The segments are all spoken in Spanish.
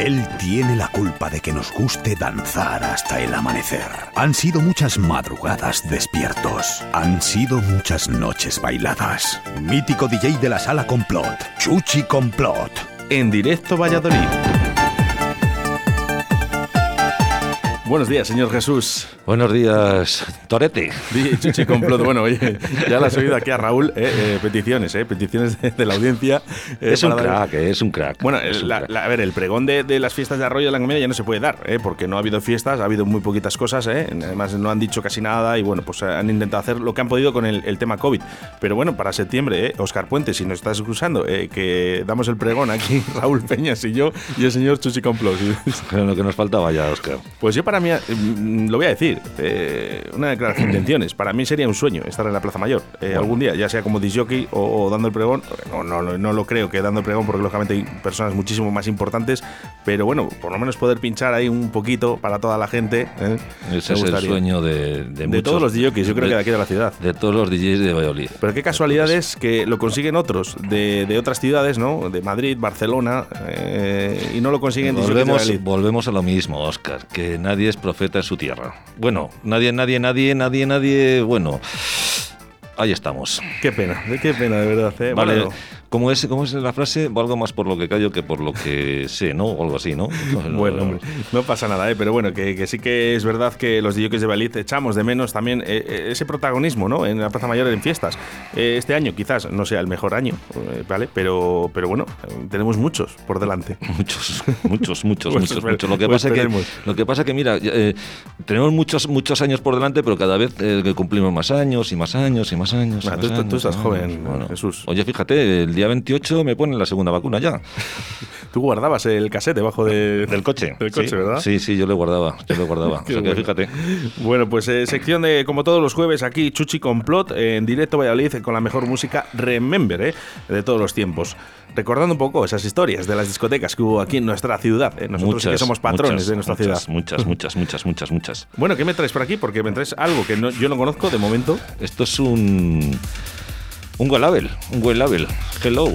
Él tiene la culpa de que nos guste danzar hasta el amanecer. Han sido muchas madrugadas despiertos. Han sido muchas noches bailadas. Mítico DJ de la sala Complot, Chuchi Complot. En directo Valladolid. Buenos días, señor Jesús. Buenos días, Torete. Chuchi Complot. Bueno, oye, ya lo has oído aquí a Raúl. Eh, eh, peticiones, eh, peticiones de, la audiencia. Eh, es un crack, es un crack. Bueno, a ver, el pregón de, las fiestas de Arroyo de la Comedia ya no se puede dar, porque no ha habido fiestas, ha habido muy poquitas cosas. Además, no han dicho casi nada y bueno, pues han intentado hacer lo que han podido con el, tema COVID. Pero bueno, para septiembre, Oscar Puente, si nos estás escuchando, que damos el pregón aquí, Raúl Peñas y yo, y el señor Chuchi Complot. lo que nos faltaba ya, Oscar. Pues yo para Mm, lo voy a decir, eh, una declaración de intenciones. Para mí sería un sueño estar en la Plaza Mayor eh, algún día, ya sea como disjockey o, o, dando el pregón. No, no, no, lo creo que dando el pregón, porque lógicamente hay personas muchísimo más importantes, pero bueno, por lo menos poder pinchar ahí un poquito para toda la gente. ¿eh? Ese es el sueño de, de, todos los DJs, yo creo que de aquí de la ciudad. De todos los DJs de Valladolid. Pero qué casualidad es que lo consiguen otros de, de otras ciudades, ¿no? De Madrid, Barcelona, y no lo consiguen volvemos, volvemos a lo mismo, Oscar, que nadie es profeta en su tierra. Bueno, nadie, nadie, nadie, nadie, nadie, bueno, ahí estamos. Qué pena, qué pena, de verdad. ¿eh? Vale. ¿Cómo es, ¿Cómo es la frase? Valgo más por lo que callo que por lo que sé, ¿no? O algo así, ¿no? bueno, hombre, no pasa nada, ¿eh? pero bueno, que, sí que es verdad que los DJs de Valid echamos de menos también eh, eh, ese protagonismo, ¿no? En la Plaza Mayor en fiestas. Eh, este año quizás no sea el mejor año, ¿vale? Pero, pero bueno, tenemos muchos por delante. Muchos, muchos, muchos, pues muchos, muchos. Lo que, pues pasa que, lo que pasa que, mira, tenemos muchos, muchos años por delante, pero cada vez cumplimos más años y más años y más años. Ah, tú, estás joven, Jesús. Oye, fíjate, el día 28 me ponen la segunda vacuna ya. Tú guardabas el cassette debajo del coche. Del coche, sí, ¿verdad? Sí, sí, yo lo guardaba. Yo lo guardaba. o sea que fíjate. Bueno, pues eh, sección de, como todos los jueves, aquí Chuchi Complot, en directo Valladolid, con la mejor música Remember, ¿eh? de todos los tiempos. Recordando un poco esas historias de las discotecas que hubo aquí en nuestra ciudad. ¿eh? Nosotros que somos patrones de nuestra ciudad. Muchas, muchas, muchas, muchas, muchas. Bueno, ¿qué me traes por aquí? Porque me traes algo que yo no conozco de momento. Esto es un un label, un label. Hello.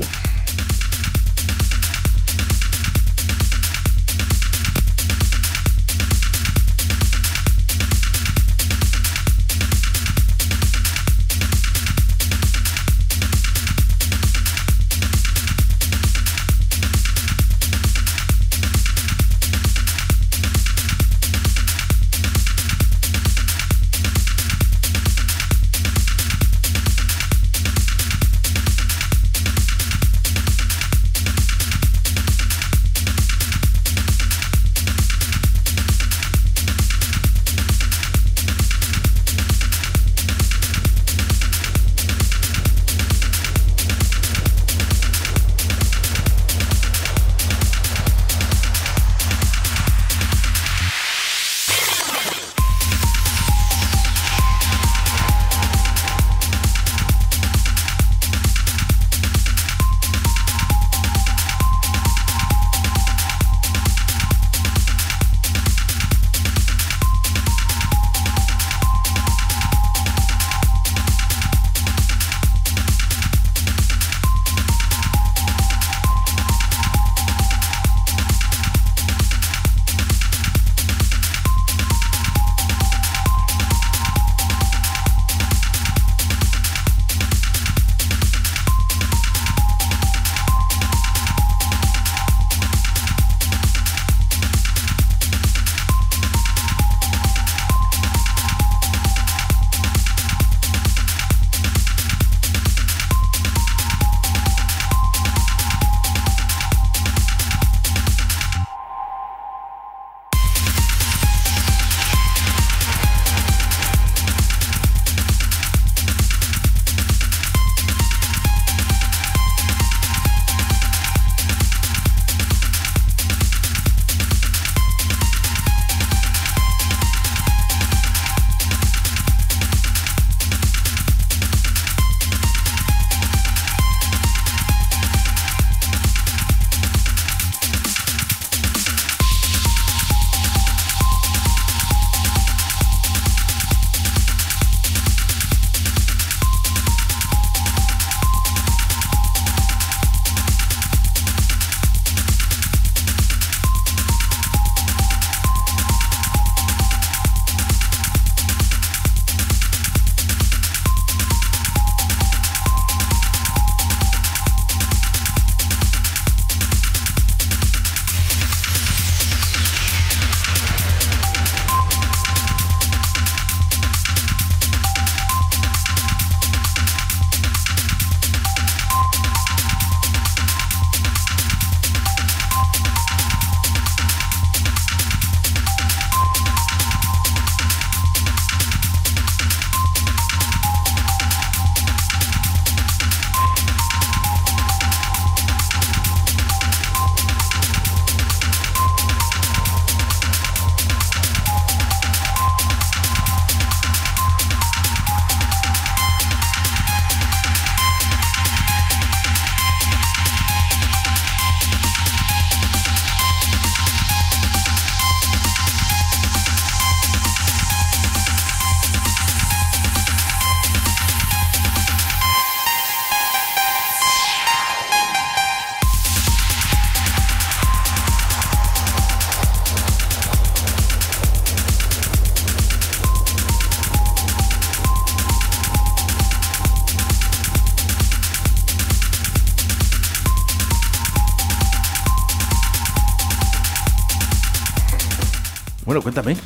Cuéntame.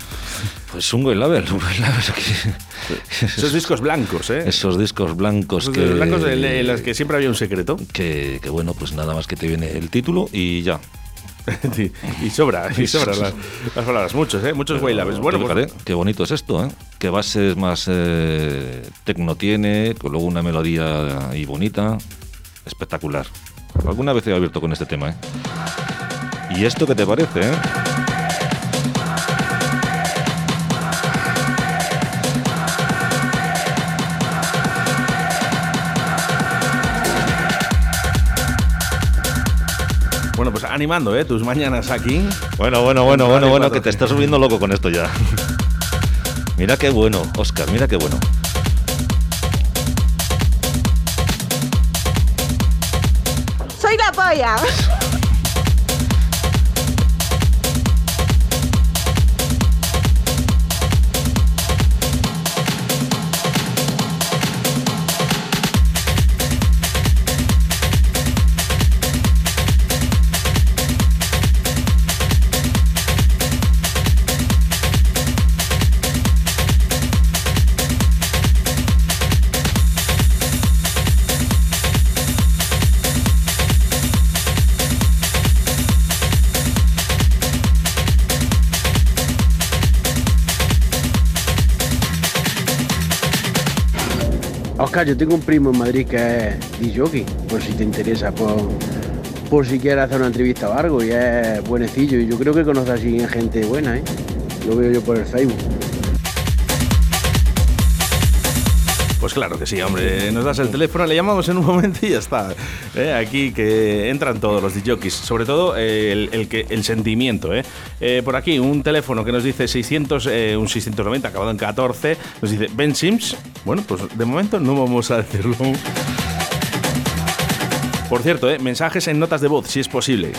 Pues un White Label. Esos discos blancos, ¿eh? Esos discos blancos Esos que... blancos en los que siempre había un secreto. Que, que, bueno, pues nada más que te viene el título y ya. y sobra, y sobra las, las palabras. Muchos, ¿eh? Muchos Labels. Bueno, pues... Qué bonito es esto, ¿eh? Qué bases más eh, tecno tiene, con luego una melodía y bonita. Espectacular. Alguna vez he abierto con este tema, ¿eh? ¿Y esto qué te parece, eh? Bueno, pues animando, ¿eh? Tus mañanas aquí. Bueno, bueno, bueno, bueno, bueno, que te estás subiendo loco con esto ya. mira qué bueno, Oscar, mira qué bueno. Soy la polla. Yo tengo un primo en Madrid que es DJ, por si te interesa, por, por si quieres hacer una entrevista o algo, y es buenecillo, y yo creo que conoce así gente buena, ¿eh? Lo veo yo por el Facebook. Pues claro que sí, hombre. Nos das el teléfono, le llamamos en un momento y ya está. ¿Eh? Aquí que entran todos los DJs, sobre todo eh, el, el, sentimiento. ¿eh? ¿eh? por aquí, un teléfono que nos dice 600, eh, un 690 acabado en 14, nos dice Ben Sims. Bueno, pues de momento no vamos a decirlo. Por cierto, mensajes en notas de voz, si es posible.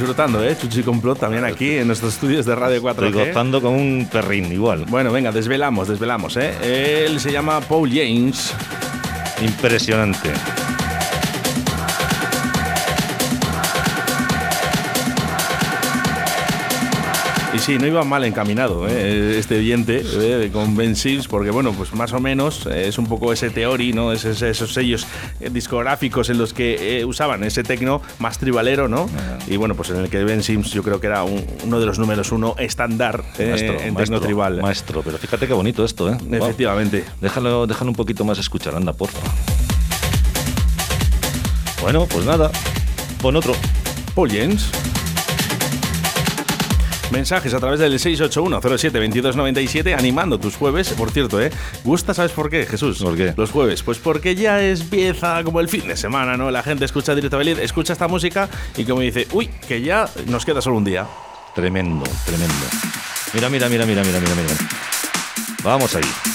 Disfrutando, ¿eh? Chuchi Complot también aquí en nuestros estudios de Radio 4G. Estoy gozando con un perrín igual. Bueno, venga, desvelamos, desvelamos, ¿eh? Él se llama Paul James. Impresionante. Sí, no iba mal encaminado ¿eh? este oyente ¿eh? con Ben Sims, porque bueno, pues más o menos eh, es un poco ese teori, ¿no? Es, es, esos sellos discográficos en los que usaban ese tecno más tribalero, ¿no? Y bueno, pues en el que Ben Sims yo creo que era un, uno de los números uno estándar maestro, en maestro, tecno tribal. Maestro, pero fíjate qué bonito esto, ¿eh? Efectivamente. Wow. Déjalo, déjalo un poquito más escuchar, anda, porfa. Bueno, pues nada, pon otro. Paul James. Mensajes a través del 681-07-2297 animando tus jueves. Por cierto, ¿eh? ¿Gusta? ¿Sabes por qué, Jesús? ¿Por qué? Los jueves. Pues porque ya empieza como el fin de semana, ¿no? La gente escucha Directo Belid, escucha esta música y como dice, uy, que ya nos queda solo un día. Tremendo, tremendo. Mira, mira, mira, mira, mira, mira, mira. Vamos ahí.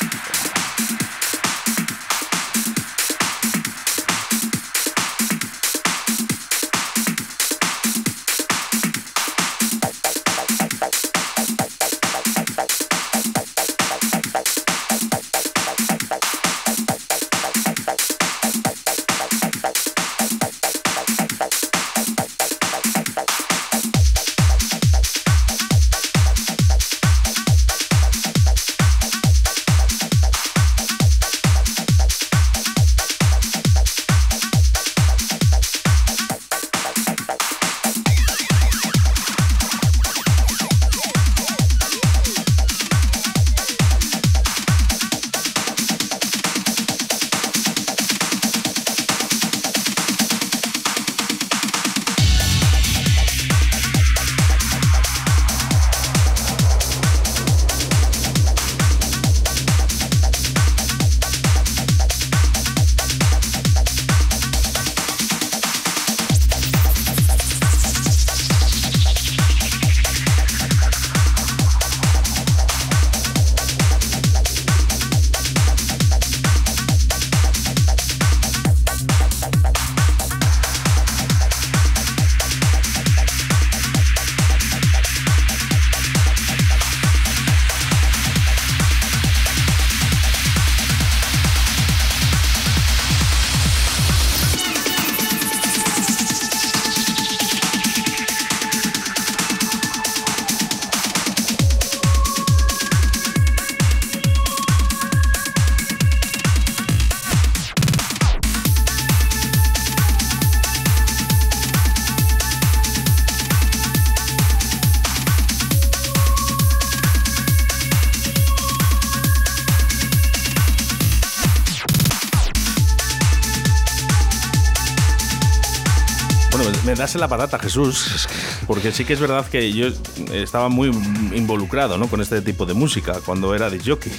Me das en la patata, Jesús. Porque sí que es verdad que yo estaba muy involucrado ¿no? con este tipo de música cuando era de jockey.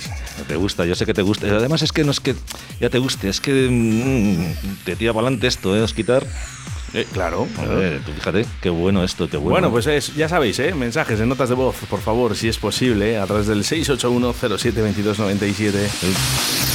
Te gusta, yo sé que te gusta. Además es que no es que ya te guste, es que mm, te tira para adelante esto, ¿eh? Osquitar. Eh, claro. tú fíjate, qué bueno esto, qué bueno. Bueno, pues es, ya sabéis, ¿eh? mensajes en notas de voz, por favor, si es posible, a través del 681 07 2297. No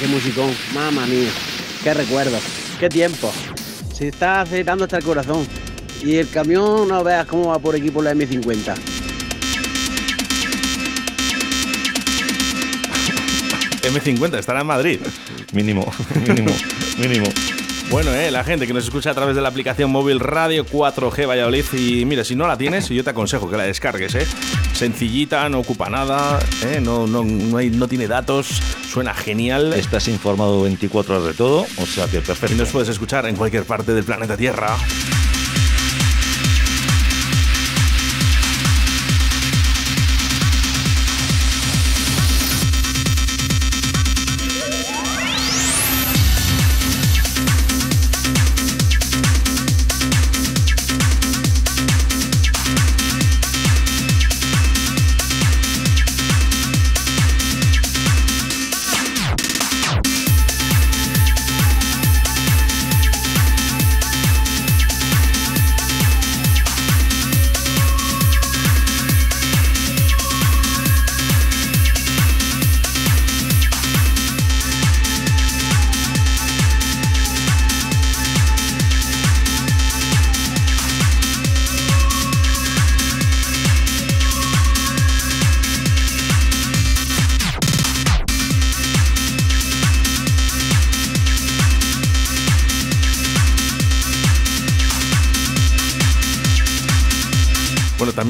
qué musicón, mamá mía, qué recuerdo, qué tiempo. Se está acelerando hasta el corazón. Y el camión, no veas cómo va por aquí por la M50. M50 estará en Madrid. Mínimo, mínimo, mínimo. Bueno, eh, la gente que nos escucha a través de la aplicación móvil Radio 4G Valladolid. Y mira, si no la tienes, yo te aconsejo que la descargues, ¿eh? Sencillita, no ocupa nada, ¿eh? no, no, no, hay, no tiene datos, suena genial. Estás informado 24 horas de todo, o sea que perfecto. Y nos puedes escuchar en cualquier parte del planeta Tierra.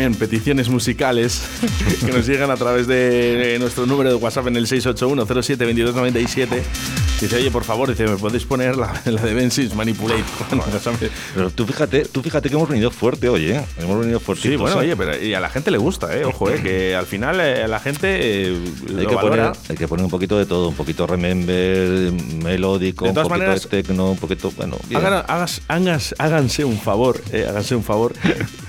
También peticiones musicales que nos llegan a través de nuestro número de WhatsApp en el 681 07 2297 Dice, oye, por favor, dice, ¿me podéis poner la, de Bensis Manipulate? pero tú fíjate, tú fíjate que hemos venido fuerte hoy, ¿eh? Hemos venido fuerte. Sí, bueno, oye, pero y a la gente le gusta, ¿eh? Ojo, ¿eh? Que al final eh, a la gente eh, hay, que poner, hay que poner un poquito de todo, un poquito remember, melódico, un poquito de techno, un poquito, bueno. háganse un favor, háganse un favor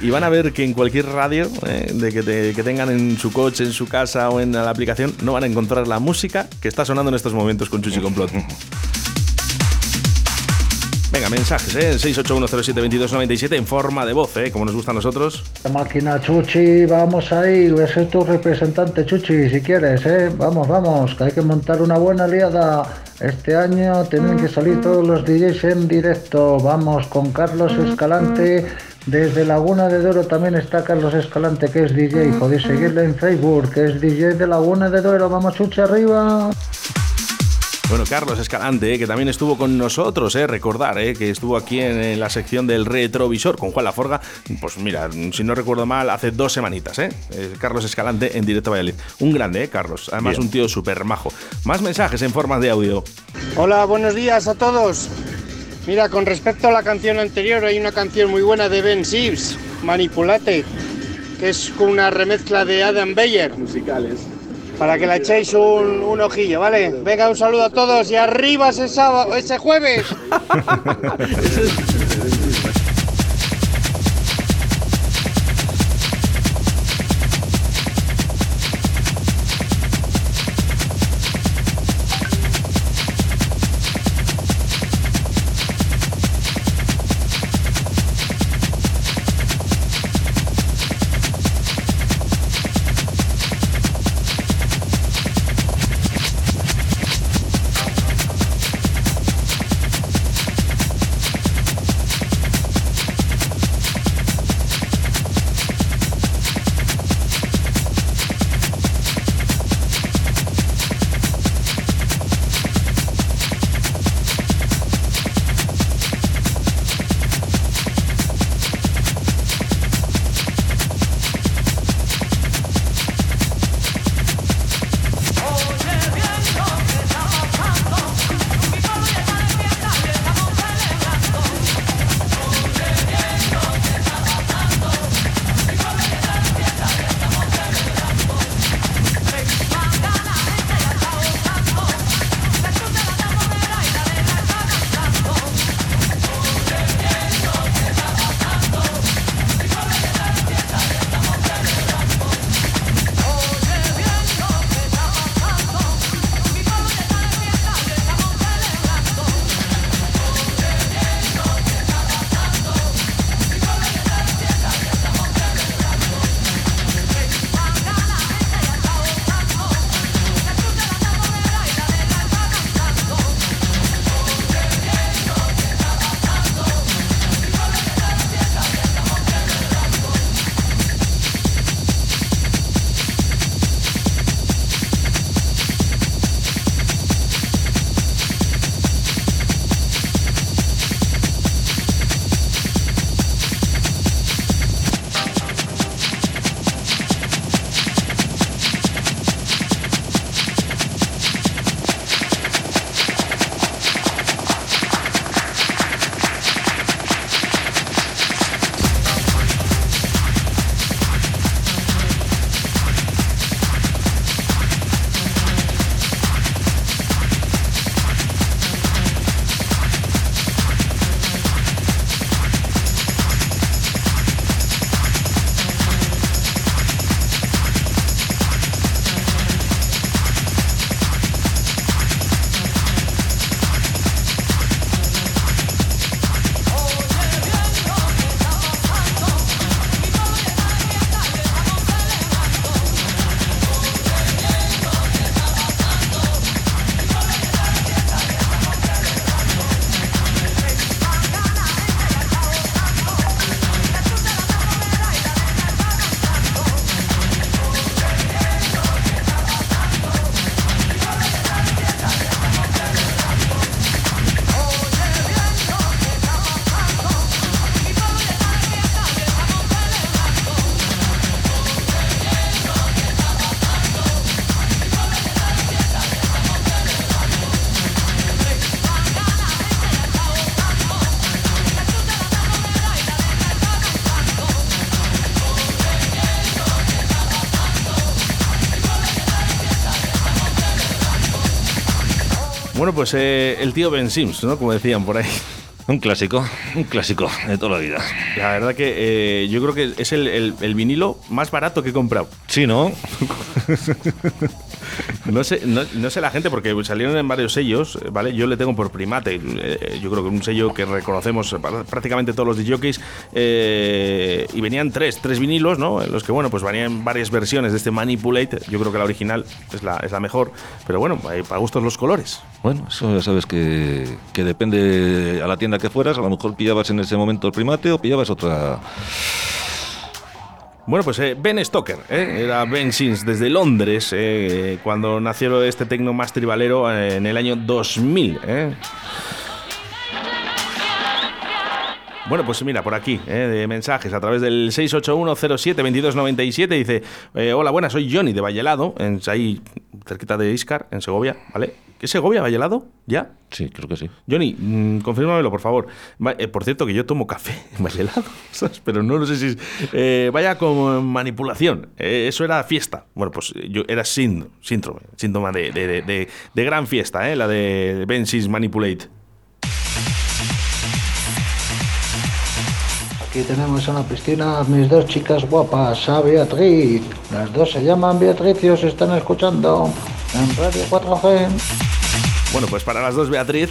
y van a ver que en cualquier radio de que, que tengan en su coche, en su casa o en la aplicación, no van a encontrar la música que está sonando en estos momentos con Chuchi Complot. Venga, mensajes, ¿eh? 681072297 en forma de voz, ¿eh? Como nos gusta a nosotros. La máquina Chuchi, vamos ahí, ese es tu representante Chuchi, si quieres, ¿eh? Vamos, vamos, que hay que montar una buena aliada. Este año tienen que salir todos los DJs en directo. Vamos con Carlos Escalante. Desde Laguna de Duero también está Carlos Escalante, que es DJ. Podéis seguirle en Facebook, que es DJ de Laguna de Duero. Vamos, Chuchi, arriba. Bueno, Carlos Escalante, eh, que también estuvo con nosotros, eh, recordar eh, que estuvo aquí en, la sección del retrovisor con Juan Laforga. Pues mira, si no recuerdo mal, hace dos semanitas, ¿eh? Carlos Escalante en directo a Valladolid. Un grande, ¿eh, Carlos? Además, un tío súper majo. Más mensajes en forma de audio. Hola, buenos días a todos. Mira, con respecto a la canción anterior, hay una canción muy buena de Ben Sives, Manipulate, que es una remezcla de Adam Beyer. Musicales para que le echéis un, un, ojillo, ¿vale? Venga, un saludo a todos y arriba ese sábado, ese jueves. Bueno, pues eh, el tío Ben Sims, ¿no? Como decían por ahí. Un clásico, un clásico de toda la vida. La verdad que eh, yo creo que es el, el- el vinilo más barato que he comprado. Sí, ¿no? No sé, no, no sé la gente porque salieron en varios sellos, ¿vale? Yo le tengo por primate. eh, yo creo que un sello que reconocemos prácticamente todos los DJs. eh, y venían tres, tres vinilos, ¿no? En los que, bueno, pues venían varias versiones de este Manipulate. Yo creo que la original es la, es la mejor. Pero bueno, para gustos los colores. Bueno, eso ya sabes que, que depende a la tienda que fueras. A lo mejor pillabas en ese momento el primate o pillabas otra. Bueno, pues eh, Ben Stoker, ¿eh? era Ben Sims desde Londres, eh, cuando nació este tecno más tribalero eh, en el año 2000. Bueno, pues mira, por aquí, ¿eh? de mensajes a través del 681072297 dice, eh, hola, buenas, soy Johnny de Vallelado, en, ahí cerquita de Iscar, en Segovia, ¿vale? ¿Qué es Segovia, Vallelado? ¿Ya? Sí, creo que sí. Johnny, mm, confírmamelo, por favor. Va- eh, por cierto, que yo tomo café en ¿sabes? pero no, lo sé si es... eh, vaya con manipulación. Eh, eso era fiesta. Bueno, pues yo era sínd- síndrome, síntoma de, de- de- de- de gran fiesta, ¿eh? la de Bensis Manipulate. Aquí tenemos en la piscina mis dos chicas guapas, a Beatriz. Las dos se llaman Beatriz y os están escuchando en Radio 4G. Bueno, pues para las dos, Beatriz,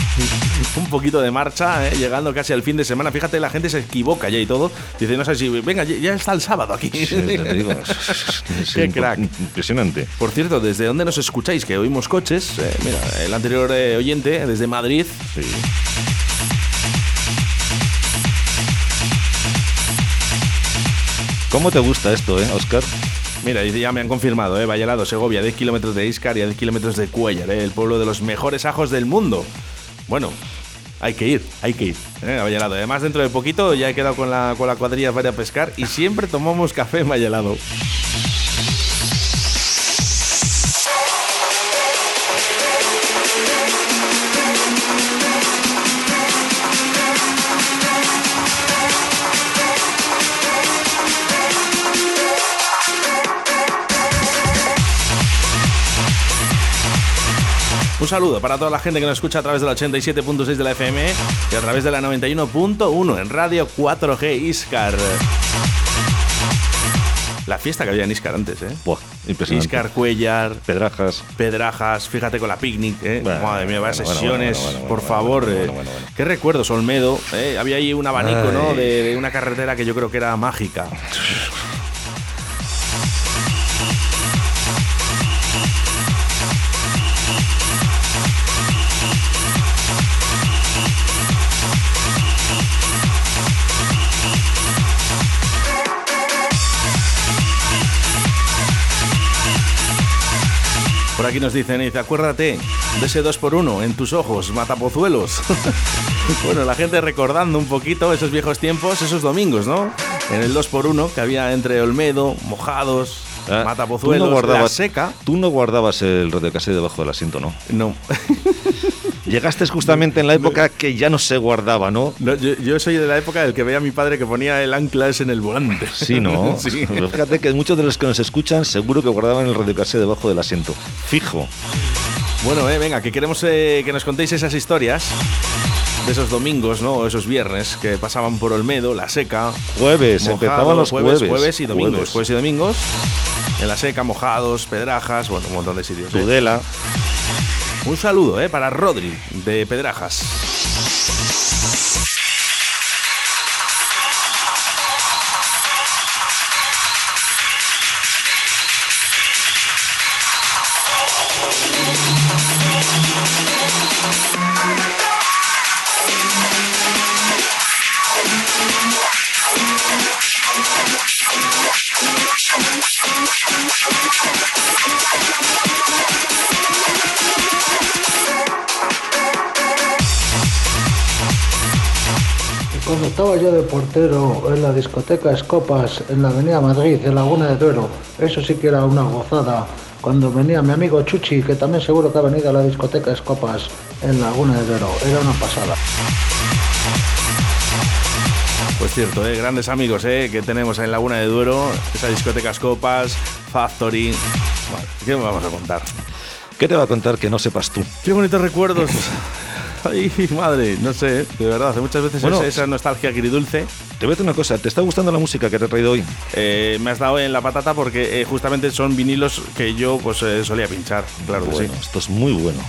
un poquito de marcha, ¿eh? llegando casi al fin de semana. Fíjate, la gente se equivoca ya y todo. Dice, no sé si, venga, ya está el sábado aquí. Sí, te digo, es- es Qué crack. Impresionante. Por cierto, ¿desde dónde nos escucháis? Que oímos coches. Eh, mira, el anterior eh, oyente, desde Madrid. Sí. ¿Cómo te gusta esto, eh, Oscar? Mira, ya me han confirmado, ¿eh? Vallelado, Segovia, 10 kilómetros de Iscar y a 10 kilómetros de Cuellar, ¿eh? el pueblo de los mejores ajos del mundo. Bueno, hay que ir, hay que ir, ¿eh? a Vallelado. Además, dentro de poquito ya he quedado con la, con la cuadrilla para a pescar y siempre tomamos café en Vallelado. Un saludo para toda la gente que nos escucha a través de la 87.6 de la FM y a través de la 91.1 en Radio 4G Iscar. La fiesta que había en Iscar antes, ¿eh? Buah, impresionante. Iscar, Cuellar, Pedrajas. Pedrajas, fíjate con la picnic, ¿eh? Bueno, Madre mía, vaya bueno, sesiones, bueno, por favor. eh. Qué recuerdos, Olmedo. ¿eh? Había ahí un abanico, ¿no? De una carretera que yo creo que era mágica. Por aquí nos dicen, dice, acuérdate de ese 2x1 en tus ojos, matapozuelos. bueno, la gente recordando un poquito esos viejos tiempos, esos domingos, ¿no? En el 2x1 que había entre Olmedo, Mojados, Ah, Matapozuelos, tú no guardabas, La Seca. Tú no guardabas el radiocasete debajo del asiento, ¿no? No. Llegaste justamente en la época que ya no se guardaba, ¿no? No, yo, yo soy de la época del que veía a mi padre que ponía el ancla ese en el volante. Sí, ¿no? sí. Fíjate que muchos de los que nos escuchan seguro que guardaban el radiocasete debajo del asiento. Fijo. Bueno, eh, venga, que queremos eh, que nos contéis esas historias de esos domingos, ¿no? O esos viernes que pasaban por Olmedo, La Seca. Jueves, empezaban los jueves. jueves y domingos. Jueves. Jueves y domingos. En La Seca, Mojados, Pedrajas, bueno, un montón de sitios. Tudela. Un saludo, ¿eh? Para Rodri, de Pedrajas. Estaba yo de portero en la discoteca Escopas en la Avenida Madrid, en Laguna de Duero, eso sí que era una gozada. Cuando venía mi amigo Chuchi, que también seguro que ha venido a la discoteca Escopas en Laguna de Duero, era una pasada. Pues cierto, ¿eh? Grandes amigos, ¿eh? Que tenemos en Laguna de Duero. Esa discoteca Copas, Factory. Bueno, ¿qué me vamos a contar? ¿Qué te va a contar que no sepas tú? Qué bonitos recuerdos. Ay, madre, no sé, de verdad, hace muchas veces Bueno, esa, esa nostalgia agridulce Te voy a decir una cosa, ¿te está gustando la música que te he traído hoy? eh, me has dado en la patata porque eh, justamente son vinilos que yo pues eh, solía pinchar, claro que bueno, sí. esto es muy bueno.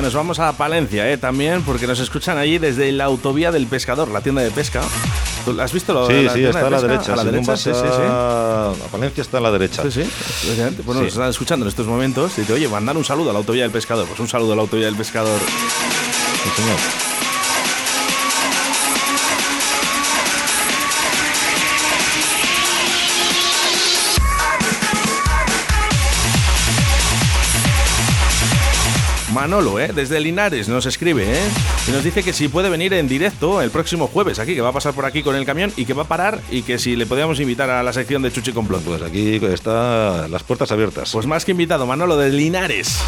Venga, nos vamos a Palencia, eh, también, porque nos escuchan allí desde la autovía del pescador, la tienda de pesca. ¿Tú ¿Has visto lo Sí, la sí, está de a la derecha. A la derecha, sí, sí, sí. Palencia está a la derecha. Sí, sí. Bueno, Sí. nos están escuchando en estos momentos. Y te oye, mandar un saludo a la autovía del pescador. Pues un saludo a la autovía del pescador. Sí, señor. Manolo, ¿eh? desde Linares, nos escribe ¿eh? y nos dice que si puede venir en directo el próximo jueves aquí, que va a pasar por aquí con el camión y que va a parar y que si le podíamos invitar a la sección de Chuchi Complot. Pues aquí están las puertas abiertas. Pues más que invitado, Manolo de Linares.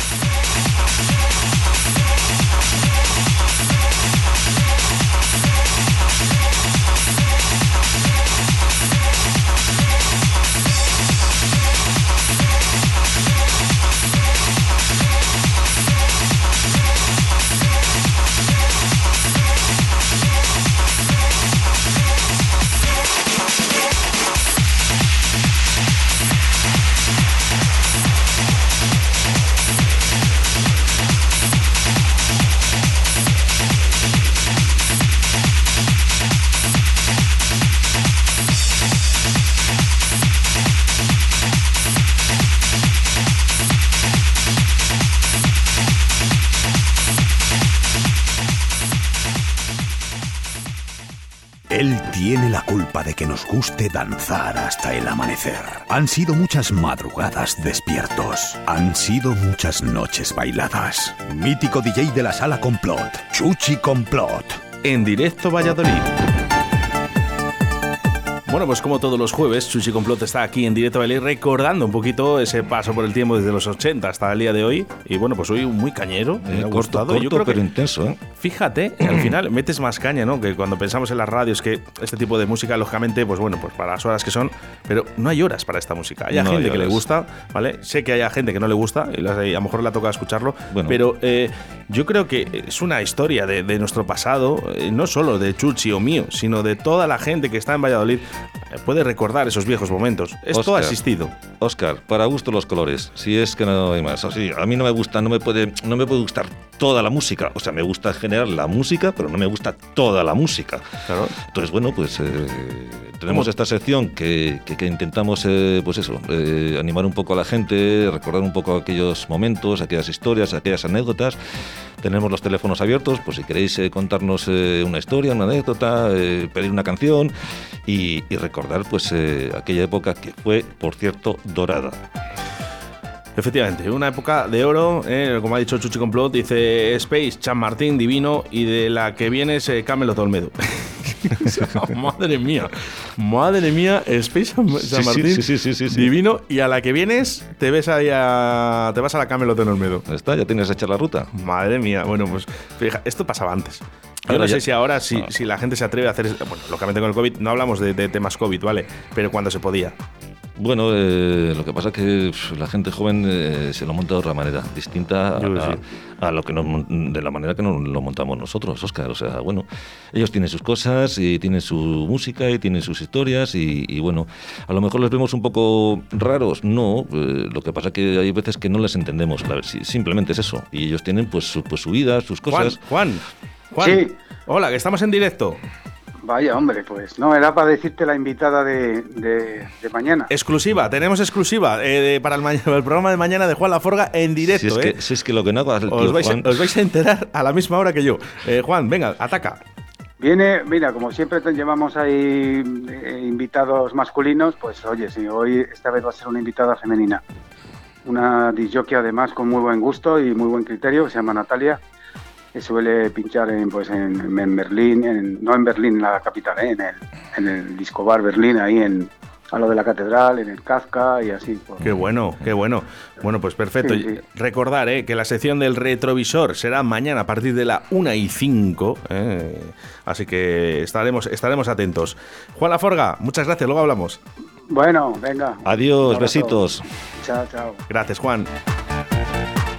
Guste danzar hasta el amanecer. Han sido muchas madrugadas despiertos. Han sido muchas noches bailadas. Mítico DJ de la sala complot. Chuchi Complot. En directo Valladolid. Bueno, pues como todos los jueves, Chuchi Complot está aquí en directo Valladolid recordando un poquito ese paso por el tiempo desde los 80 hasta el día de hoy. Y bueno, pues hoy muy cañero. me Eh, ha corto, corto, Yo creo pero que intenso, ¿eh? Fíjate, al final metes más caña, ¿no? Que cuando pensamos en las radios, que este tipo de música, lógicamente, pues bueno, pues para las horas que son, pero no hay horas para esta música. Hay No hay gente que le gusta, ¿vale? Sé que hay gente que no le gusta, y a lo mejor le toca escucharlo, Bueno. pero eh, yo creo que es una historia de, de nuestro pasado, eh, no solo de Chuchi o mío, sino de toda la gente que está en Valladolid, eh, puede recordar esos viejos momentos. Esto ha Óscar. existido. Oscar, para gusto los colores. Si es que no hay más. O sea, a mí no me gusta, no me puede, no me puede gustar toda la música. O sea, me gusta en general la música, pero no me gusta toda la música. Claro. Entonces, bueno, pues eh, tenemos ¿Cómo? esta sección que, que- que intentamos, eh, pues eso, eh, animar un poco a la gente, recordar un poco aquellos momentos, aquellas historias, aquellas anécdotas. Tenemos los teléfonos abiertos, pues si queréis eh, contarnos eh, una historia, una anécdota, eh, pedir una canción y, recordar pues aquella época que fue, por cierto, dorada. Efectivamente, una época de oro, como ha dicho Chuchi Complot, dice Space, Chan Martín, Divino, y de la que viene es eh, Camelo Tolmedo. madre mía, madre mía, Space San, Martín, sí, sí, sí, sí, sí. Divino, y a la que vienes te ves ahí a, te vas a la Camelo Tolmedo. ¿Ya está? ¿Ya tienes hecha la ruta? Madre mía, bueno, pues fija, esto pasaba antes. Yo no sé si ahora, si, Ah. si la gente se atreve a hacer. Bueno, lógicamente con el COVID no hablamos de, de temas COVID, ¿vale? Pero cuando se podía. Bueno, eh, lo que pasa es que la gente joven eh, se lo monta de otra manera, distinta a, a- lo que nos mon- de la manera que nos lo montamos nosotros, Oscar. O sea, bueno, ellos tienen sus cosas y tienen su música y tienen sus historias y, y, bueno, a lo mejor les vemos un poco raros, no. eh, lo que pasa es que hay veces que no les entendemos, la- si- simplemente es eso. Y ellos tienen pues su, pues su vida, sus Juan, cosas. Juan, Juan. Sí. Hola, que estamos en directo. Vaya, hombre, pues no, era para decirte la invitada de, de- de mañana. Exclusiva, tenemos exclusiva eh, de- para el, ma- el programa de mañana de Juan Laforga en directo. si, es eh. que, si es que lo que no tío os, vais, a- Juan- os vais a enterar a la misma hora que yo. Eh, Juan, venga, ataca. Viene, mira, como siempre te llevamos ahí eh, invitados masculinos, pues oye, sí, hoy esta vez va a ser una invitada femenina. Una disjockey además con muy buen gusto y muy buen criterio, que se llama Natalia. Suele pinchar en, pues en, en Berlín, en- no en Berlín, en la capital, ¿eh? en, el, en el Disco Bar Berlín, ahí en, a lo de la catedral, en el Kafka y así. pues. Qué bueno, qué bueno. Bueno, pues perfecto. Sí, sí. Recordar eh, que la sección del retrovisor será mañana a partir de la 1 y 5. eh, así que estaremos, estaremos atentos. Juan Laforga, muchas gracias, luego hablamos. Bueno, venga. Adiós, besitos. Chao, chao. Gracias, Juan.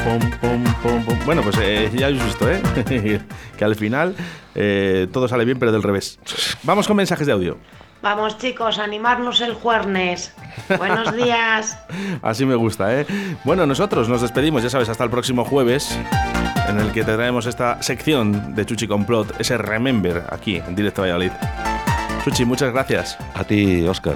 Pum, pum, pum, pum. Bueno, pues eh, ya habéis visto, ¿eh? que al final eh, todo sale bien, pero del revés. Vamos con mensajes de audio. Vamos chicos, animarnos el jueves. Buenos días. Así me gusta, ¿eh? Bueno, nosotros nos despedimos, ya sabes, hasta el próximo jueves, en el que te traemos esta sección de Chuchi Complot, ese Remember, aquí, en Directo Valladolid. Chuchi, muchas gracias. A ti, Oscar.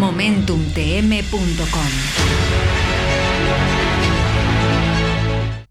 MomentumTM.com